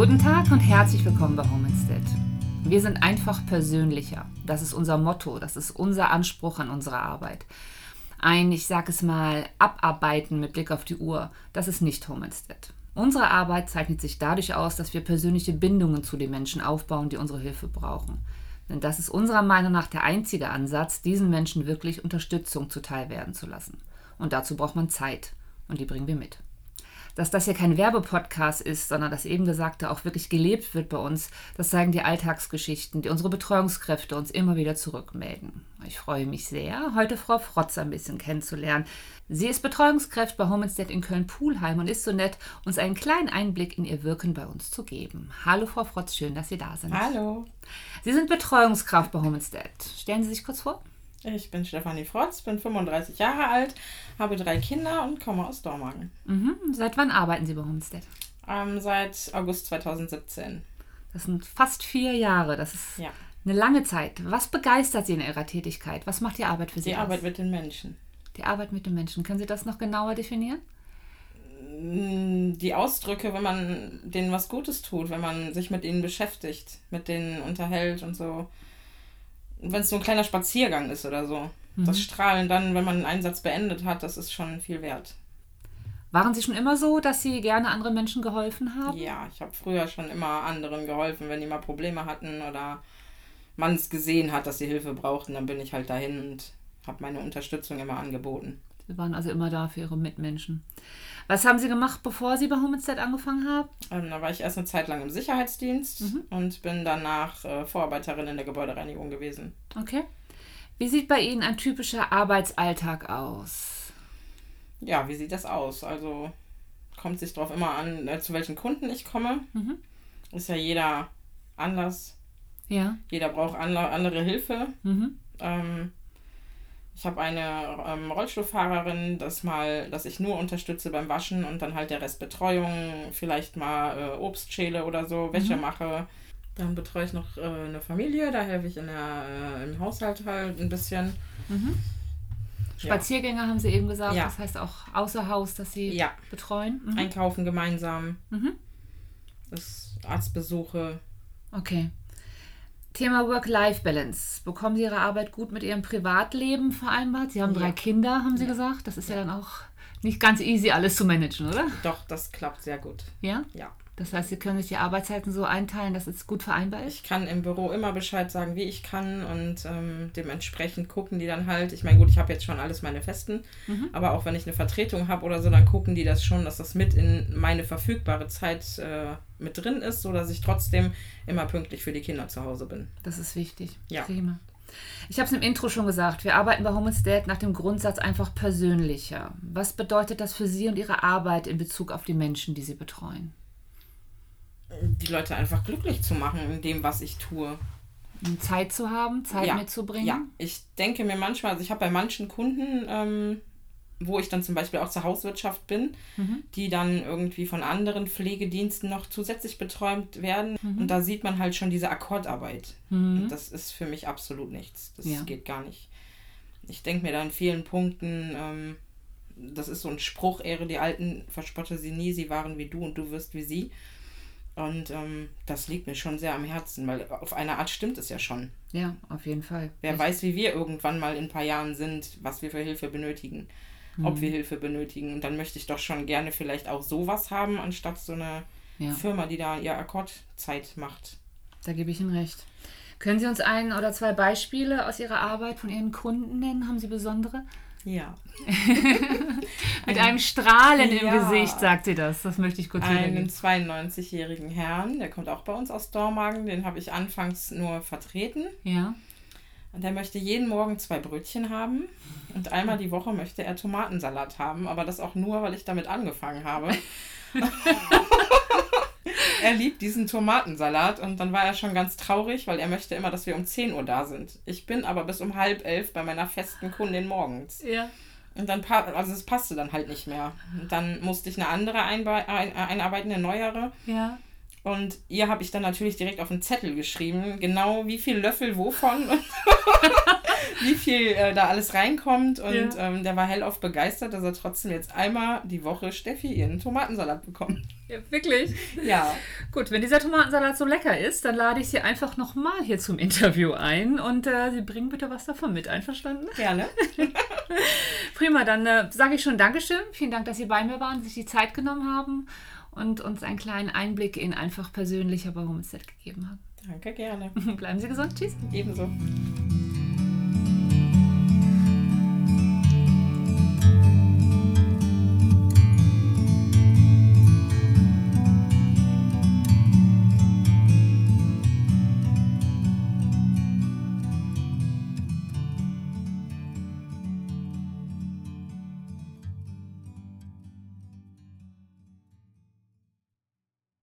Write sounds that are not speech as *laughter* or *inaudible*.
und herzlich willkommen bei Home Instead. Wir sind einfach persönlicher. Das ist unser Motto, das ist unser Anspruch an unsere Arbeit. Ein, ich sage es mal, Abarbeiten mit Blick auf die Uhr, das ist nicht Home Instead. Unsere Arbeit zeichnet sich dadurch aus, dass wir persönliche Bindungen zu den Menschen aufbauen, die unsere Hilfe brauchen. Denn das ist unserer Meinung nach der einzige Ansatz, diesen Menschen wirklich Unterstützung zuteil werden zu lassen. Und dazu braucht man Zeit. Und die bringen wir mit dass das hier kein Werbepodcast ist, sondern das eben Gesagte auch wirklich gelebt wird bei uns, das zeigen die Alltagsgeschichten, die unsere Betreuungskräfte uns immer wieder zurückmelden. Ich freue mich sehr, heute Frau Frotz ein bisschen kennenzulernen. Sie ist Betreuungskräfte bei Home Instead in Köln-Pulheim und ist so nett, uns einen kleinen Einblick in ihr Wirken bei uns zu geben. Hallo Frau Frotz, schön, dass Sie da sind. Hallo. Sie sind Betreuungskraft bei Home Instead. Stellen Sie sich kurz vor. Ich bin Stefanie Frotz, bin 35 Jahre alt, habe drei Kinder und komme aus Dormagen. Mhm. Seit wann arbeiten Sie bei Homestead? Ähm, seit August 2017. Das sind fast vier Jahre. Das ist ja. eine lange Zeit. Was begeistert Sie in Ihrer Tätigkeit? Was macht die Arbeit für Sie? Die aus? Arbeit mit den Menschen. Die Arbeit mit den Menschen. Können Sie das noch genauer definieren? Mm, die Ausdrücke, wenn man denen was Gutes tut, wenn man sich mit ihnen beschäftigt, mit denen unterhält und so wenn es so ein kleiner Spaziergang ist oder so. Mhm. Das Strahlen dann, wenn man einen Einsatz beendet hat, das ist schon viel wert. Waren Sie schon immer so, dass Sie gerne anderen Menschen geholfen haben? Ja, ich habe früher schon immer anderen geholfen, wenn die mal Probleme hatten oder man es gesehen hat, dass sie Hilfe brauchten, dann bin ich halt dahin und habe meine Unterstützung immer angeboten. Sie waren also immer da für Ihre Mitmenschen. Was haben Sie gemacht, bevor Sie bei Homestead angefangen haben? Ähm, da war ich erst eine Zeit lang im Sicherheitsdienst mhm. und bin danach äh, Vorarbeiterin in der Gebäudereinigung gewesen. Okay. Wie sieht bei Ihnen ein typischer Arbeitsalltag aus? Ja, wie sieht das aus? Also kommt sich darauf immer an, äh, zu welchen Kunden ich komme. Mhm. Ist ja jeder anders. Ja. Jeder braucht andere Hilfe. Mhm. Ähm, ich habe eine ähm, Rollstuhlfahrerin, das mal, dass ich nur unterstütze beim Waschen und dann halt der Rest Betreuung, vielleicht mal äh, Obstschäle oder so, Wäsche mhm. mache. Dann betreue ich noch äh, eine Familie, da helfe ich in der, äh, im Haushalt halt ein bisschen. Mhm. Spaziergänge ja. haben Sie eben gesagt, ja. das heißt auch außer Haus, dass Sie ja. betreuen. Mhm. Einkaufen gemeinsam. Mhm. Das Arztbesuche. Okay. Thema Work-Life-Balance. Bekommen Sie Ihre Arbeit gut mit Ihrem Privatleben vereinbart? Sie haben ja. drei Kinder, haben Sie ja. gesagt. Das ist ja. ja dann auch nicht ganz easy, alles zu managen, oder? Doch, das klappt sehr gut. Ja? Ja. Das heißt, Sie können sich die Arbeitszeiten so einteilen, dass es gut vereinbar ist? Ich kann im Büro immer Bescheid sagen, wie ich kann und ähm, dementsprechend gucken die dann halt. Ich meine, gut, ich habe jetzt schon alles meine Festen, mhm. aber auch wenn ich eine Vertretung habe oder so, dann gucken die das schon, dass das mit in meine verfügbare Zeit äh, mit drin ist, sodass ich trotzdem immer pünktlich für die Kinder zu Hause bin. Das ist wichtig. Ja. Prima. Ich habe es im Intro schon gesagt, wir arbeiten bei Home Dad nach dem Grundsatz einfach persönlicher. Was bedeutet das für Sie und Ihre Arbeit in Bezug auf die Menschen, die Sie betreuen? Die Leute einfach glücklich zu machen in dem, was ich tue. Zeit zu haben, Zeit ja, mitzubringen? Ja, ich denke mir manchmal, also ich habe bei manchen Kunden, ähm, wo ich dann zum Beispiel auch zur Hauswirtschaft bin, mhm. die dann irgendwie von anderen Pflegediensten noch zusätzlich beträumt werden. Mhm. Und da sieht man halt schon diese Akkordarbeit. Mhm. Das ist für mich absolut nichts. Das ja. geht gar nicht. Ich denke mir da in vielen Punkten, ähm, das ist so ein Spruch, Ehre die Alten, verspotte sie nie, sie waren wie du und du wirst wie sie. Und ähm, das liegt mir schon sehr am Herzen, weil auf eine Art stimmt es ja schon. Ja, auf jeden Fall. Wer Echt. weiß, wie wir irgendwann mal in ein paar Jahren sind, was wir für Hilfe benötigen, mhm. ob wir Hilfe benötigen. Und dann möchte ich doch schon gerne vielleicht auch sowas haben, anstatt so eine ja. Firma, die da ihr Akkordzeit macht. Da gebe ich Ihnen recht. Können Sie uns ein oder zwei Beispiele aus Ihrer Arbeit von Ihren Kunden nennen? Haben Sie besondere? Ja. *laughs* Mit einem Strahlen im ja. Gesicht sagt sie das. Das möchte ich kurz Einen 92-jährigen Herrn, der kommt auch bei uns aus Dormagen. Den habe ich anfangs nur vertreten. Ja. Und der möchte jeden Morgen zwei Brötchen haben. Und einmal die Woche möchte er Tomatensalat haben. Aber das auch nur, weil ich damit angefangen habe. *laughs* er liebt diesen Tomatensalat und dann war er schon ganz traurig, weil er möchte immer, dass wir um 10 Uhr da sind. Ich bin aber bis um halb elf bei meiner festen Kundin morgens. Ja. Und dann, also es passte dann halt nicht mehr. Und dann musste ich eine andere einbe ein einarbeiten, eine neuere. Ja. Und ihr habe ich dann natürlich direkt auf einen Zettel geschrieben, genau wie viel Löffel wovon und *laughs* wie viel äh, da alles reinkommt. Und ja. ähm, der war hellauf begeistert, dass er trotzdem jetzt einmal die Woche Steffi ihren Tomatensalat bekommt. Ja, wirklich? Ja. Gut, wenn dieser Tomatensalat so lecker ist, dann lade ich Sie einfach nochmal hier zum Interview ein und äh, Sie bringen bitte was davon mit. Einverstanden? Gerne. *laughs* Prima, dann äh, sage ich schon Dankeschön. Vielen Dank, dass Sie bei mir waren, sich die Zeit genommen haben und uns einen kleinen Einblick in einfach persönlicher bei Homestead gegeben haben. Danke, gerne. *laughs* Bleiben Sie gesund. Tschüss. Ebenso.